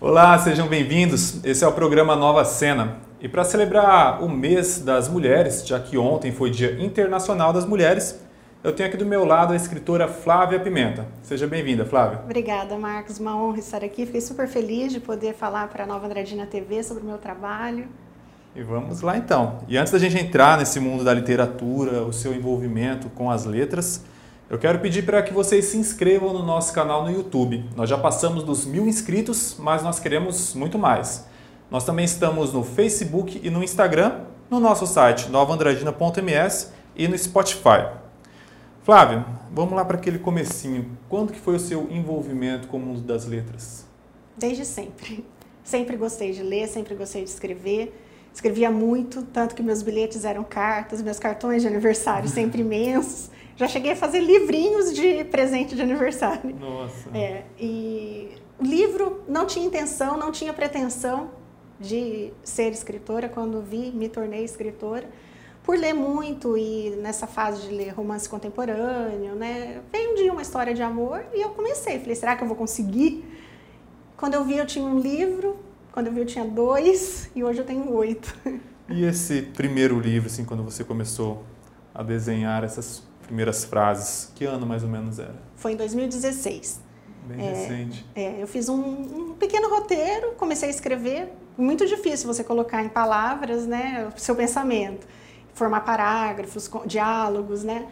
Olá, sejam bem-vindos. Esse é o programa Nova Cena. E para celebrar o mês das mulheres, já que ontem foi Dia Internacional das Mulheres, eu tenho aqui do meu lado a escritora Flávia Pimenta. Seja bem-vinda, Flávia. Obrigada, Marcos. Uma honra estar aqui. Fiquei super feliz de poder falar para a Nova Andradina TV sobre o meu trabalho. E vamos lá então. E antes da gente entrar nesse mundo da literatura, o seu envolvimento com as letras, eu quero pedir para que vocês se inscrevam no nosso canal no YouTube. Nós já passamos dos mil inscritos, mas nós queremos muito mais. Nós também estamos no Facebook e no Instagram, no nosso site novaandradina.ms e no Spotify. Flávio, vamos lá para aquele comecinho. Quando que foi o seu envolvimento com o mundo das letras? Desde sempre. Sempre gostei de ler, sempre gostei de escrever. Escrevia muito, tanto que meus bilhetes eram cartas, meus cartões de aniversário sempre imensos. Já cheguei a fazer livrinhos de presente de aniversário. Nossa. É, e o livro não tinha intenção, não tinha pretensão de ser escritora. Quando vi, me tornei escritora. Por ler muito e nessa fase de ler romance contemporâneo, né? Veio um dia uma história de amor e eu comecei. Falei, será que eu vou conseguir? Quando eu vi, eu tinha um livro. Quando eu vi, eu tinha dois. E hoje eu tenho oito. E esse primeiro livro, assim, quando você começou a desenhar essas primeiras frases, que ano mais ou menos era? Foi em 2016. Bem é, recente. É, eu fiz um, um, pequeno roteiro, comecei a escrever. Muito difícil você colocar em palavras, né, o seu pensamento, formar parágrafos, diálogos, né.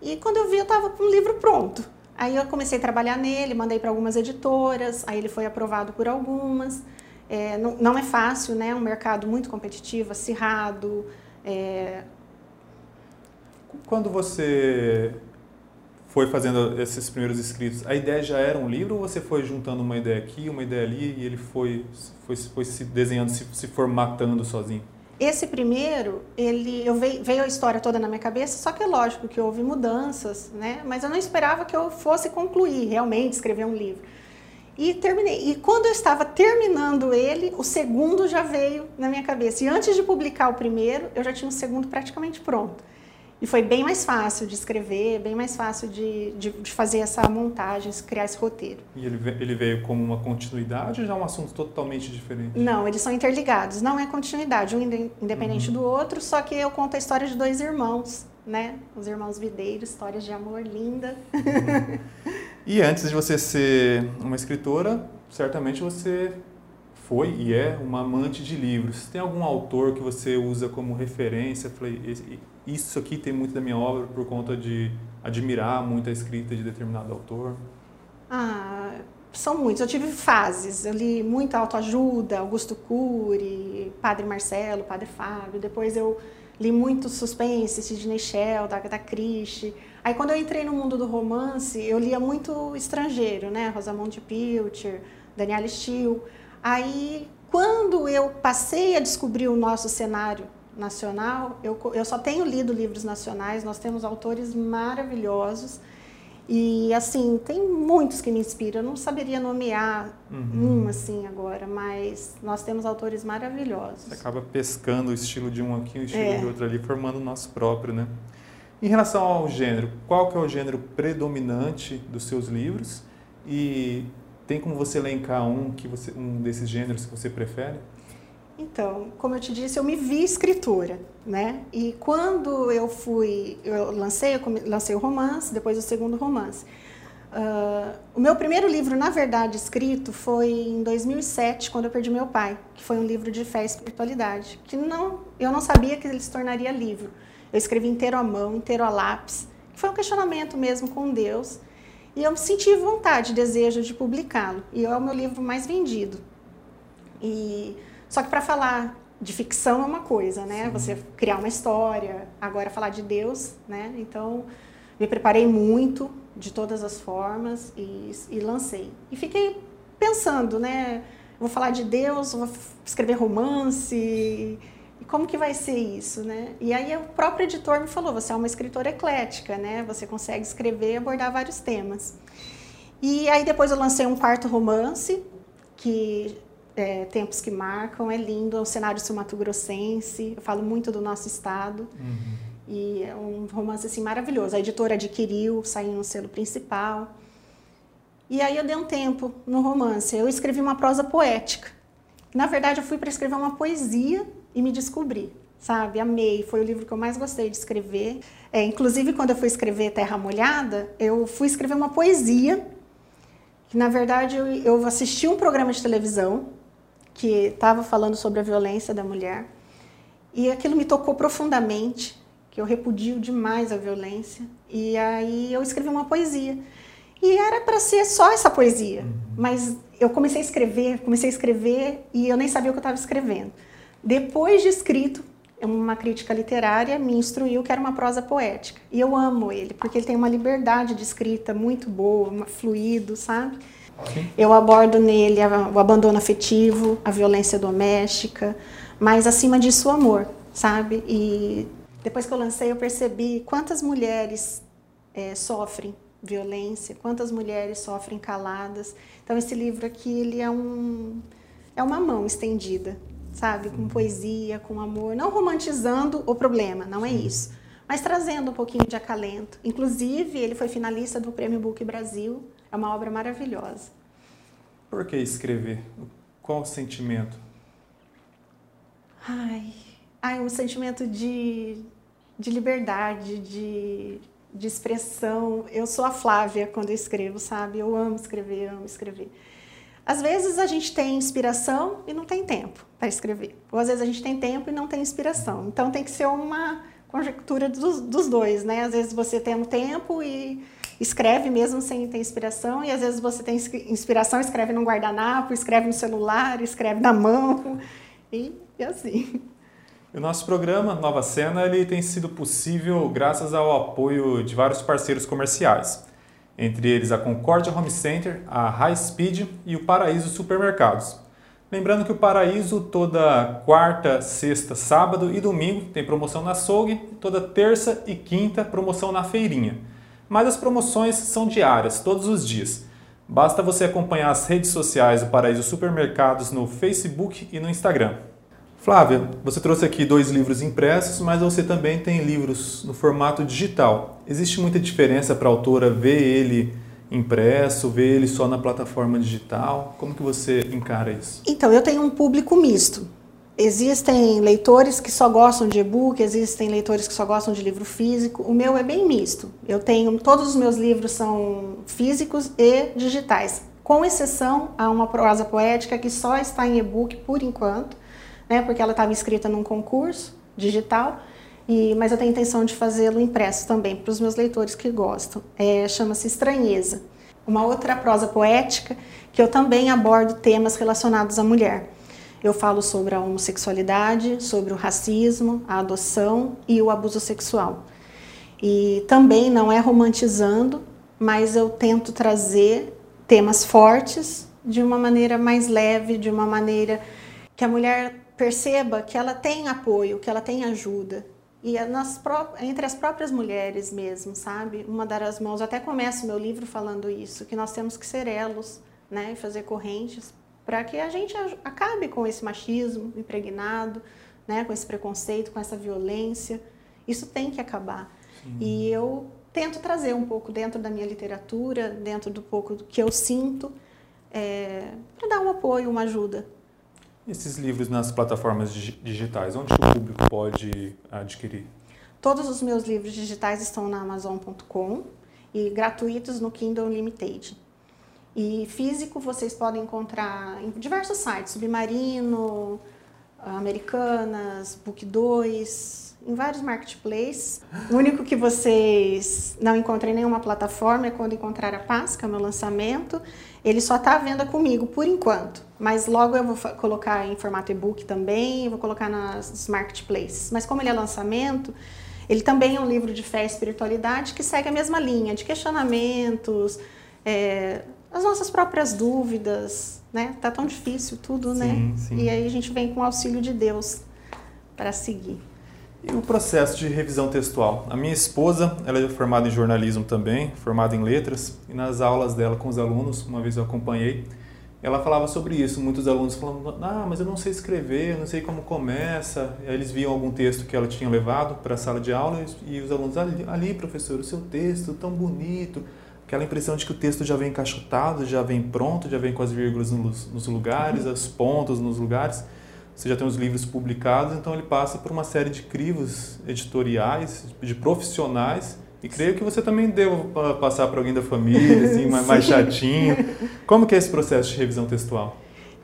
E quando eu vi, eu estava com o livro pronto. Aí eu comecei a trabalhar nele, mandei para algumas editoras, aí ele foi aprovado por algumas. É, não, não, é fácil, né? É um mercado muito competitivo, acirrado. É... Quando você foi fazendo esses primeiros escritos, a ideia já era um livro ou você foi juntando uma ideia aqui, uma ideia ali e ele foi, foi, foi se desenhando, se, se formatando sozinho? Esse primeiro, ele, eu veio, veio, a história toda na minha cabeça, só que é lógico que houve mudanças, né? Mas eu não esperava que eu fosse concluir realmente escrever um livro. E terminei. E quando eu estava terminando ele, o segundo já veio na minha cabeça. E antes de publicar o primeiro, eu já tinha o segundo praticamente pronto. E foi bem mais fácil de escrever, bem mais fácil de, de, de, fazer essa montagem, criar esse roteiro. E ele, ele veio como uma continuidade ou já é um assunto totalmente diferente? Não, eles são interligados. Não é continuidade, um independente uhum. do outro, só que eu conto a história de dois irmãos, né? Os irmãos Videiros, histórias de amor linda. Uhum. E antes de você ser uma escritora, certamente você foi e é uma amante de livros. Tem algum autor que você usa como referência? Isso aqui tem muito da minha obra por conta de admirar muito a escrita de determinado autor? Ah, são muitos. Eu tive fases. Eu li muita autoajuda, Augusto Cury, Padre Marcelo, Padre Fábio. Depois eu li muito suspense, Sidney Shell, da Agatha Christie. Aí quando eu entrei no mundo do romance, eu lia muito estrangeiro, né? Rosamund Pilcher, Danielle Steele. Aí quando eu passei a descobrir o nosso cenário nacional, eu, eu só tenho lido livros nacionais, nós temos autores maravilhosos. E assim, tem muitos que me inspiram. Eu não saberia nomear uhum. um assim agora, mas nós temos autores maravilhosos. Você acaba pescando o estilo de um aqui, o estilo é. de outro ali, formando o nosso próprio, né? Em relação ao gênero, qual que é o gênero predominante dos seus livros? E tem como você elencar um que você um desses gêneros que você prefere? Então, como eu te disse, eu me vi escritora, né? E quando eu fui, eu lancei, eu lancei o romance, depois o segundo romance. Uh, o meu primeiro livro, na verdade, escrito foi em 2007, quando eu perdi meu pai, que foi um livro de fé e espiritualidade, que não, eu não sabia que ele se tornaria livro. Eu escrevi inteiro à mão, inteiro a lápis, que foi um questionamento mesmo com Deus. E eu senti vontade, desejo de publicá-lo. E é o meu livro mais vendido. E só que para falar de ficção é uma coisa, né? Sim. Você criar uma história, agora falar de Deus, né? Então, me preparei muito de todas as formas e, e lancei. E fiquei pensando, né? Vou falar de Deus, vou escrever romance, e como que vai ser isso, né? E aí o próprio editor me falou, você é uma escritora eclética, né? Você consegue escrever e abordar vários temas. E aí depois eu lancei um quarto romance, que é, Tempos que Marcam, é lindo, é um cenário sul-mato-grossense, eu falo muito do nosso estado. Uhum. E é um romance assim maravilhoso. A editora adquiriu, saiu no selo principal. E aí eu dei um tempo no romance. Eu escrevi uma prosa poética. Na verdade, eu fui para escrever uma poesia e me descobri, sabe? Amei. Foi o livro que eu mais gostei de escrever. É, inclusive, quando eu fui escrever Terra Molhada, eu fui escrever uma poesia. Que, na verdade, eu, eu assisti um programa de televisão que estava falando sobre a violência da mulher. E aquilo me tocou profundamente, que eu repudio demais a violência. E aí eu escrevi uma poesia. E era para ser só essa poesia. Uhum. Mas eu comecei a escrever, comecei a escrever e eu nem sabia o que eu estava escrevendo. Depois de escrito, uma crítica literária me instruiu que era uma prosa poética. E eu amo ele, porque ele tem uma liberdade de escrita muito boa, fluido, sabe? Sim. Eu abordo nele o abandono afetivo, a violência doméstica, mas acima disso o amor, sabe? E depois que eu lancei, eu percebi quantas mulheres é, sofrem violência, quantas mulheres sofrem caladas. Então esse livro aqui ele é um é uma mão estendida, sabe, com poesia, com amor, não romantizando o problema, não é isso, mas trazendo um pouquinho de acalento. Inclusive ele foi finalista do Prêmio Book Brasil, é uma obra maravilhosa. Por que escrever? Qual o sentimento? Ai, ai um sentimento de, de liberdade, de de expressão. Eu sou a Flávia quando eu escrevo, sabe? Eu amo escrever, amo escrever. Às vezes a gente tem inspiração e não tem tempo para escrever. Ou às vezes a gente tem tempo e não tem inspiração. Então tem que ser uma conjectura dos, dos dois, né? Às vezes você tem um tempo e escreve mesmo sem ter inspiração, e às vezes você tem inspiração, escreve num guardanapo, escreve no celular, escreve na mão, e, e assim. O nosso programa Nova Cena ele tem sido possível graças ao apoio de vários parceiros comerciais, entre eles a Concórdia Home Center, a High Speed e o Paraíso Supermercados. Lembrando que o Paraíso toda quarta, sexta, sábado e domingo tem promoção na açougue, toda terça e quinta promoção na feirinha. Mas as promoções são diárias, todos os dias. Basta você acompanhar as redes sociais do Paraíso Supermercados no Facebook e no Instagram. Flávia, você trouxe aqui dois livros impressos, mas você também tem livros no formato digital. Existe muita diferença para a autora ver ele impresso, ver ele só na plataforma digital? Como que você encara isso? Então, eu tenho um público misto. Existem leitores que só gostam de e-book, existem leitores que só gostam de livro físico. O meu é bem misto. Eu tenho todos os meus livros são físicos e digitais, com exceção a uma prosa poética que só está em e-book por enquanto né, porque ela estava inscrita num concurso digital, e, mas eu tenho intenção de fazê-lo impresso também para os meus leitores que gostam. É, Chama-se Estranheza. Uma outra prosa poética que eu também abordo temas relacionados à mulher. Eu falo sobre a homossexualidade, sobre o racismo, a adoção e o abuso sexual. E também não é romantizando, mas eu tento trazer temas fortes de uma maneira mais leve, de uma maneira que a mulher perceba que ela tem apoio, que ela tem ajuda. E é nas entre as próprias mulheres mesmo, sabe? Uma das mãos, até começo meu livro falando isso, que nós temos que ser elos, né? E fazer correntes para que a gente acabe com esse machismo impregnado, né? Com esse preconceito, com essa violência. Isso tem que acabar. Sim. E eu tento trazer um pouco dentro da minha literatura, dentro do pouco que eu sinto, é, para dar um apoio, uma ajuda esses livros nas plataformas digitais, onde o público pode adquirir? Todos os meus livros digitais estão na Amazon.com e gratuitos no Kindle Unlimited. E físico vocês podem encontrar em diversos sites, Submarino, Americanas, Book 2, em vários marketplaces. O único que vocês não encontram em nenhuma plataforma é quando encontrar a o meu lançamento. Ele só está à venda comigo por enquanto, mas logo eu vou colocar em formato e-book também, vou colocar nas marketplaces. Mas como ele é lançamento, ele também é um livro de fé e espiritualidade que segue a mesma linha de questionamentos, é, as nossas próprias dúvidas, né? Tá tão difícil tudo, sim, né? Sim. E aí a gente vem com o auxílio de Deus para seguir. E o processo de revisão textual? A minha esposa, ela é formada em jornalismo também, formada em letras, e nas aulas dela com os alunos, uma vez eu acompanhei, ela falava sobre isso. Muitos alunos falando, ah, mas eu não sei escrever, eu não sei como começa. Aí eles viam algum texto que ela tinha levado para a sala de aula e os alunos, ali, ali, professor, o seu texto tão bonito, aquela impressão de que o texto já vem encaixotado, já vem pronto, já vem com as vírgulas nos, nos lugares, uhum. os pontos nos lugares. Você já tem os livros publicados, então ele passa por uma série de crivos editoriais, de profissionais, e creio que você também deu passar para alguém da família, assim, mais, mais chatinho. Como que é esse processo de revisão textual?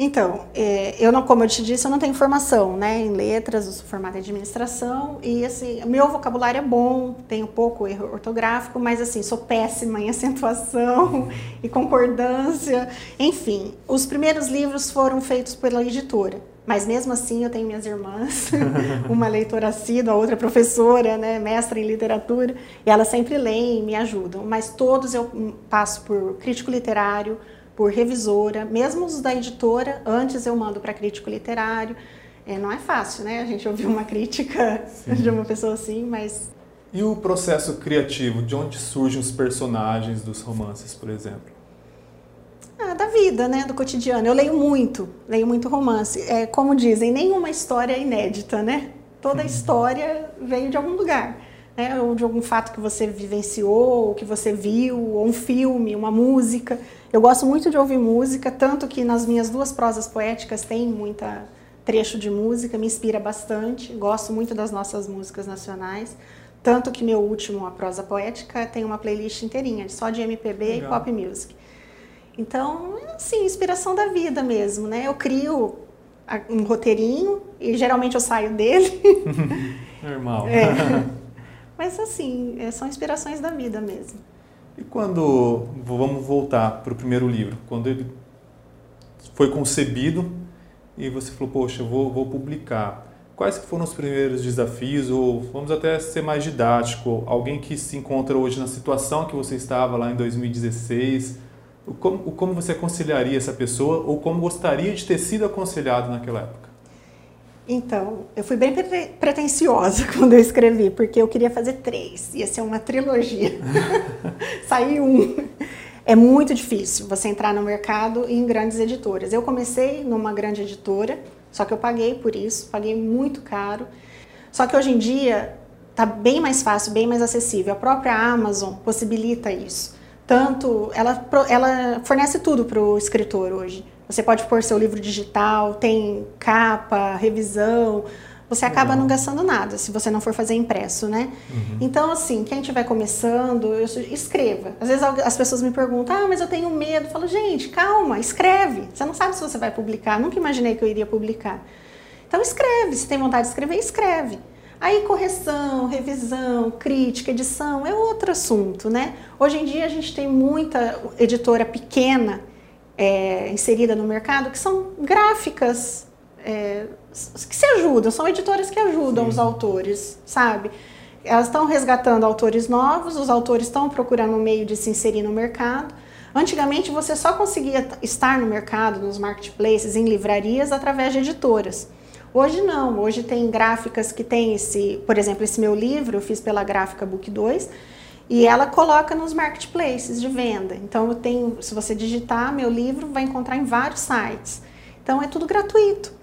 Então, é, eu não, como eu te disse, eu não tenho formação, né, em letras, eu sou formada em administração e assim, meu vocabulário é bom, tenho pouco erro ortográfico, mas assim, sou péssima em acentuação e concordância, enfim. Os primeiros livros foram feitos pela editora, mas mesmo assim eu tenho minhas irmãs, uma leitora assídua, a outra professora, né, mestra em literatura, e elas sempre leem e me ajudam, mas todos eu passo por crítico literário, por revisora, mesmo os da editora, antes eu mando para crítico literário. É, não é fácil, né? A gente ouvir uma crítica Sim. de uma pessoa assim, mas. E o processo criativo? De onde surgem os personagens dos romances, por exemplo? Ah, da vida, né? Do cotidiano. Eu leio muito, leio muito romance. É, como dizem, nenhuma história é inédita, né? Toda uhum. história veio de algum lugar. Né? Ou de algum fato que você vivenciou, ou que você viu, ou um filme, uma música. Eu gosto muito de ouvir música, tanto que nas minhas duas prosas poéticas tem muita trecho de música, me inspira bastante. Gosto muito das nossas músicas nacionais. Tanto que meu último, a prosa poética, tem uma playlist inteirinha, só de MPB Legal. e pop music. Então, assim, inspiração da vida mesmo, né? Eu crio um roteirinho e geralmente eu saio dele. Normal. É. Mas, assim, é, são inspirações da vida mesmo. E quando, vamos voltar para o primeiro livro, quando ele foi concebido e você falou, poxa, vou, vou publicar, quais foram os primeiros desafios, ou vamos até ser mais didático, alguém que se encontra hoje na situação que você estava lá em 2016, como, como você aconselharia essa pessoa, ou como gostaria de ter sido aconselhado naquela época? Então, eu fui bem pretensiosa quando eu escrevi, porque eu queria fazer três, ia ser uma trilogia. Saiu um. É muito difícil você entrar no mercado em grandes editoras. Eu comecei numa grande editora, só que eu paguei por isso, paguei muito caro. Só que hoje em dia está bem mais fácil, bem mais acessível. A própria Amazon possibilita isso. Tanto, ela, ela fornece tudo para o escritor hoje. Você pode pôr seu livro digital, tem capa, revisão. Você acaba não gastando nada se você não for fazer impresso, né? Uhum. Então, assim, quem estiver começando, escreva. Às vezes as pessoas me perguntam, ah, mas eu tenho medo. Eu falo, gente, calma, escreve. Você não sabe se você vai publicar. Nunca imaginei que eu iria publicar. Então, escreve. Se tem vontade de escrever, escreve. Aí, correção, revisão, crítica, edição é outro assunto, né? Hoje em dia, a gente tem muita editora pequena é, inserida no mercado que são gráficas é, que se ajudam, são editoras que ajudam Sim. os autores, sabe? Elas estão resgatando autores novos, os autores estão procurando um meio de se inserir no mercado. Antigamente você só conseguia estar no mercado, nos marketplaces, em livrarias, através de editoras. Hoje não, hoje tem gráficas que tem esse, por exemplo, esse meu livro eu fiz pela gráfica Book 2, e ela coloca nos marketplaces de venda. Então eu tenho, se você digitar meu livro, vai encontrar em vários sites. Então é tudo gratuito.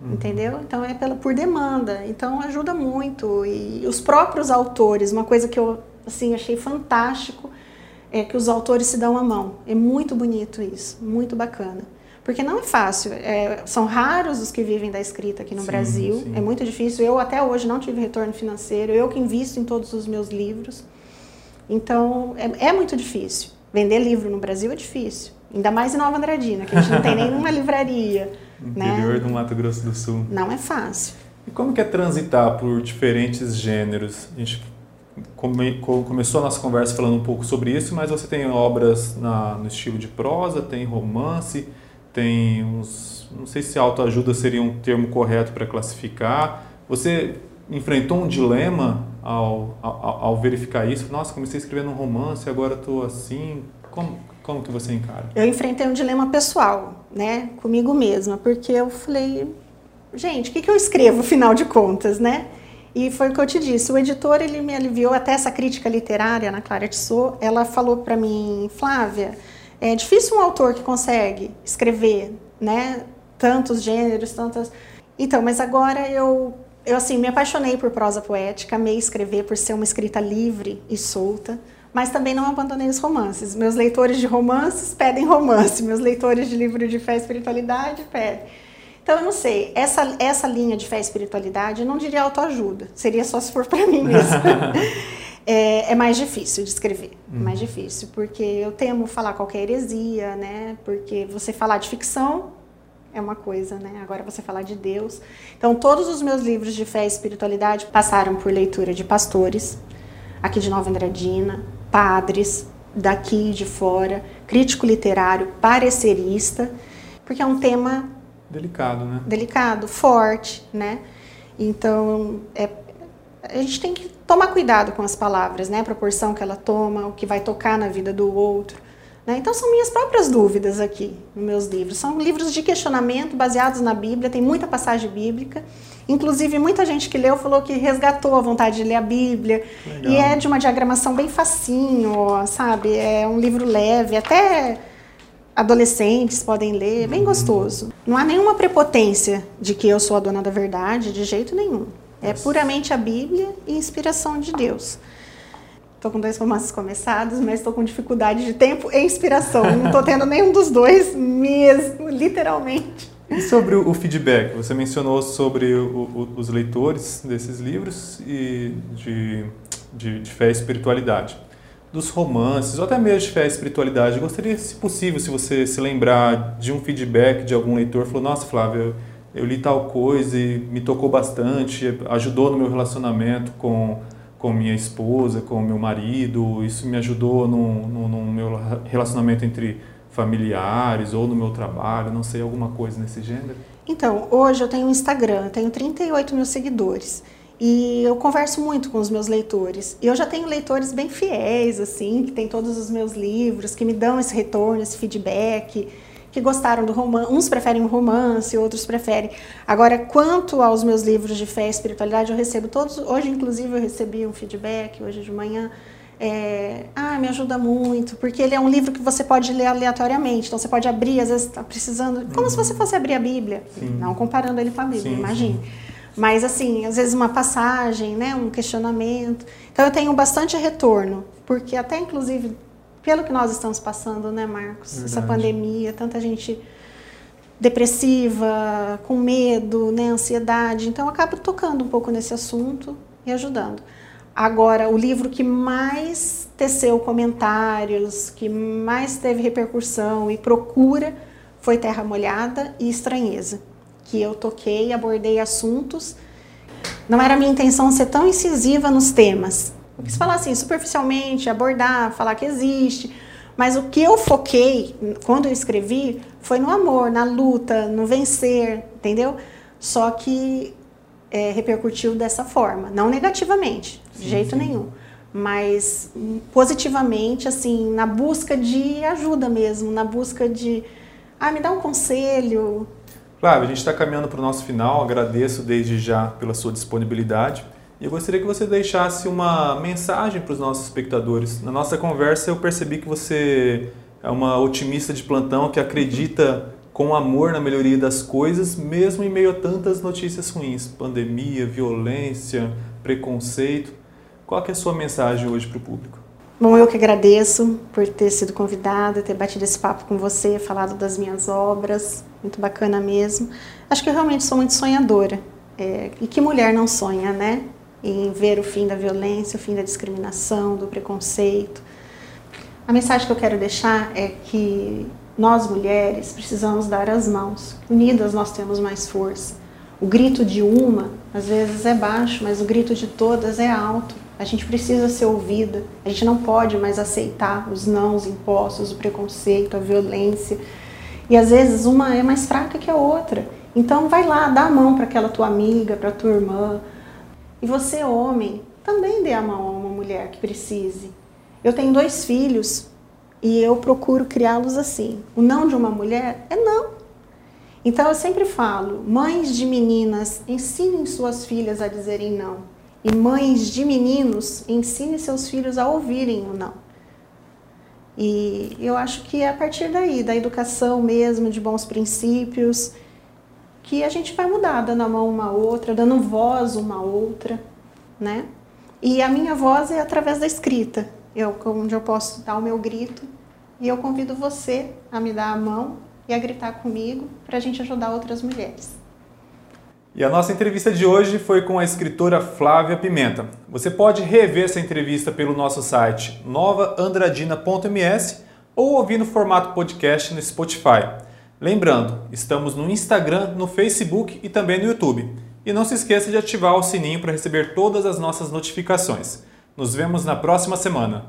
Uhum. Entendeu? Então é pela, por demanda. Então ajuda muito. E os próprios autores, uma coisa que eu assim, achei fantástico é que os autores se dão a mão. É muito bonito isso, muito bacana. Porque não é fácil. É, são raros os que vivem da escrita aqui no sim, Brasil. Sim. É muito difícil. Eu até hoje não tive retorno financeiro. Eu que invisto em todos os meus livros. Então, é, é, muito difícil. Vender livro no Brasil é difícil. Ainda mais em Nova Andradina, que a gente não tem nenhuma livraria. Né? Interior né? do Mato Grosso do Sul. Não é fácil. E como que é transitar por diferentes gêneros? A gente come, começou a nossa conversa falando um pouco sobre isso, mas você tem obras na, no estilo de prosa, tem romance, tem uns... Não sei se autoajuda seria um termo correto para classificar. Você enfrentou um dilema ao, ao, ao, verificar isso? Nossa, comecei a escrever um romance, agora estou assim. Como, como que você encara? Eu enfrentei um dilema pessoal, né, comigo mesma, porque eu falei, gente, o que, que eu escrevo, afinal de contas, né? E foi o que eu te disse, o editor ele me aliviou até essa crítica literária na Clara Tissot, ela falou para mim, Flávia, é difícil um autor que consegue escrever, né, tantos gêneros, tantas... Então, mas agora eu eu assim me apaixonei por prosa poética, amei escrever por ser uma escrita livre e solta. mas também não abandonei os romances. Meus leitores de romances pedem romance, meus leitores de livro de fé e espiritualidade pedem. Então, eu não sei, essa, essa linha de fé e espiritualidade, eu não diria autoajuda, seria só se for para mim mesmo. é, é, mais difícil de escrever, hum. mais difícil, porque eu temo falar qualquer heresia, né? Porque você falar de ficção é uma coisa, né? Agora você falar de Deus. Então, todos os meus livros de fé e espiritualidade passaram por leitura de pastores, aqui de Nova Andradina, padres, daqui e de fora, crítico literário, parecerista, porque é um tema delicado, né? Delicado, forte, né? Então, é, a gente tem que tomar cuidado com as palavras, né? A proporção que ela toma, o que vai tocar na vida do outro. Né? Então, são minhas próprias dúvidas aqui nos meus livros. São livros de questionamento baseados na Bíblia, tem muita passagem bíblica. Inclusive, muita gente que leu falou que resgatou a vontade de ler a Bíblia. Legal. E é de uma diagramação bem facinho, sabe? É um livro leve, até adolescentes podem ler, bem uhum. gostoso. Não há nenhuma prepotência de que eu sou a dona da verdade, de jeito nenhum. É puramente a Bíblia e inspiração de Deus. Estou com dois romances começados, mas estou com dificuldade de tempo e inspiração. Não estou tendo nenhum dos dois mesmo, literalmente. E sobre o feedback? Você mencionou sobre o, o, os leitores desses livros e de, de, de, fé e espiritualidade. Dos romances, ou até mesmo de fé e espiritualidade, eu gostaria, se possível, se você se lembrar de um feedback de algum leitor, falou, nossa, Flávio, eu, eu li tal coisa e me tocou bastante, ajudou no meu relacionamento com com minha esposa, com meu marido, isso me ajudou no, no, no, meu relacionamento entre familiares ou no meu trabalho, não sei, alguma coisa nesse gênero? Então, hoje eu tenho um Instagram, tenho 38 mil seguidores. E eu converso muito com os meus leitores. E eu já tenho leitores bem fiéis, assim, que tem todos os meus livros, que me dão esse retorno, esse feedback que gostaram do romance. Uns preferem o romance, outros preferem. Agora, quanto aos meus livros de fé e espiritualidade, eu recebo todos. Hoje, inclusive, eu recebi um feedback, hoje de manhã. É, ah, me ajuda muito, porque ele é um livro que você pode ler aleatoriamente. Então, você pode abrir, às vezes está precisando. Como uhum. se você fosse abrir a Bíblia. Sim. Não comparando ele com a Bíblia, imagine. Mas, assim, às vezes uma passagem, né, um questionamento. Então, eu tenho bastante retorno, porque até, inclusive, pelo que nós estamos passando, né, Marcos? Verdade. Essa pandemia, tanta gente depressiva, com medo, né, ansiedade. Então, eu acabo tocando um pouco nesse assunto e ajudando. Agora, o livro que mais teceu comentários, que mais teve repercussão e procura foi Terra Molhada e Estranheza, que eu toquei abordei assuntos. Não era minha intenção ser tão incisiva nos temas, porque se falar assim, superficialmente, abordar, falar que existe. Mas o que eu foquei quando eu escrevi foi no amor, na luta, no vencer, entendeu? Só que é, repercutiu dessa forma, não negativamente, de sim, jeito sim. nenhum, mas positivamente, assim, na busca de ajuda mesmo, na busca de, ah, me dá um conselho. Claro, a gente está caminhando para o nosso final, agradeço desde já pela sua disponibilidade. E eu gostaria que você deixasse uma mensagem para os nossos espectadores. Na nossa conversa eu percebi que você é uma otimista de plantão que acredita com amor na melhoria das coisas, mesmo em meio a tantas notícias ruins, pandemia, violência, preconceito. Qual é a sua mensagem hoje para o público? Bom, eu que agradeço por ter sido convidada, ter batido esse papo com você, falado das minhas obras, muito bacana mesmo. Acho que eu realmente sou muito sonhadora. É, e que mulher não sonha, né? Em ver o fim da violência, o fim da discriminação, do preconceito. A mensagem que eu quero deixar é que nós mulheres precisamos dar as mãos. Unidas nós temos mais força. O grito de uma, às vezes, é baixo, mas o grito de todas é alto. A gente precisa ser ouvida. A gente não pode mais aceitar os nãos impostos, o preconceito, a violência. E às vezes uma é mais fraca que a outra. Então vai lá, dá a mão para aquela tua amiga, para tua irmã, e você, homem, também dê a mão a uma mulher que precise. Eu tenho dois filhos e eu procuro criá-los assim. O não de uma mulher é não. Então eu sempre falo, mães de meninas, ensinem suas filhas a dizerem não. E mães de meninos, ensinem seus filhos a ouvirem o não. E eu acho que é a partir daí, da educação mesmo, de bons princípios, que a gente vai mudar, dando a mão uma outra, dando voz uma outra, né? E a minha voz é através da escrita. eu, onde eu posso dar o meu grito. E eu convido você a me dar a mão e a gritar comigo para a gente ajudar outras mulheres. E a nossa entrevista de hoje foi com a escritora Flávia Pimenta. Você pode rever essa entrevista pelo nosso site novaandradina.ms ou ouvir no formato podcast no Spotify. Lembrando, estamos no Instagram, no Facebook e também no YouTube. E não se esqueça de ativar o sininho para receber todas as nossas notificações. Nos vemos na próxima semana.